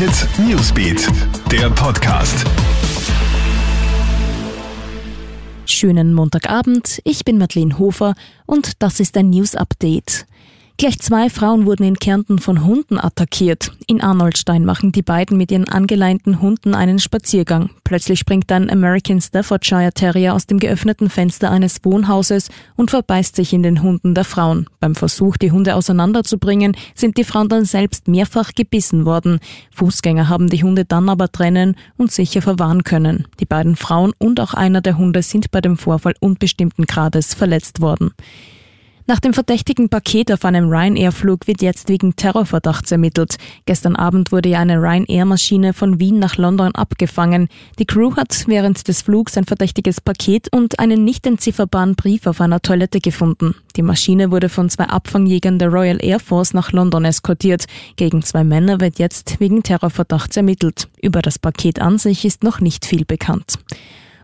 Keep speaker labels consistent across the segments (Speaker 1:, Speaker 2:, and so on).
Speaker 1: Hit Newsbeat, der Podcast.
Speaker 2: Schönen Montagabend, ich bin Madeleine Hofer und das ist ein News Update. Gleich zwei Frauen wurden in Kärnten von Hunden attackiert. In Arnoldstein machen die beiden mit ihren angeleinten Hunden einen Spaziergang. Plötzlich springt ein American Staffordshire Terrier aus dem geöffneten Fenster eines Wohnhauses und verbeißt sich in den Hunden der Frauen. Beim Versuch, die Hunde auseinanderzubringen, sind die Frauen dann selbst mehrfach gebissen worden. Fußgänger haben die Hunde dann aber trennen und sicher verwahren können. Die beiden Frauen und auch einer der Hunde sind bei dem Vorfall unbestimmten Grades verletzt worden. Nach dem verdächtigen Paket auf einem Ryanair-Flug wird jetzt wegen Terrorverdachts ermittelt. Gestern Abend wurde ja eine Ryanair-Maschine von Wien nach London abgefangen. Die Crew hat während des Flugs ein verdächtiges Paket und einen nicht entzifferbaren Brief auf einer Toilette gefunden. Die Maschine wurde von zwei Abfangjägern der Royal Air Force nach London eskortiert. Gegen zwei Männer wird jetzt wegen Terrorverdachts ermittelt. Über das Paket an sich ist noch nicht viel bekannt.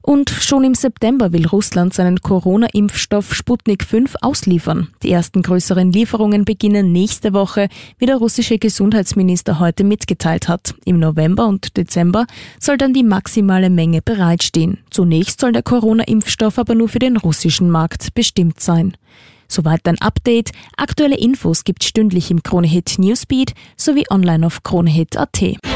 Speaker 2: Und schon im September will Russland seinen Corona-Impfstoff Sputnik 5 ausliefern. Die ersten größeren Lieferungen beginnen nächste Woche, wie der russische Gesundheitsminister heute mitgeteilt hat. Im November und Dezember soll dann die maximale Menge bereitstehen. Zunächst soll der Corona-Impfstoff aber nur für den russischen Markt bestimmt sein. Soweit ein Update. Aktuelle Infos gibt stündlich im Kronehit Newsbeat sowie online auf kronehit.at.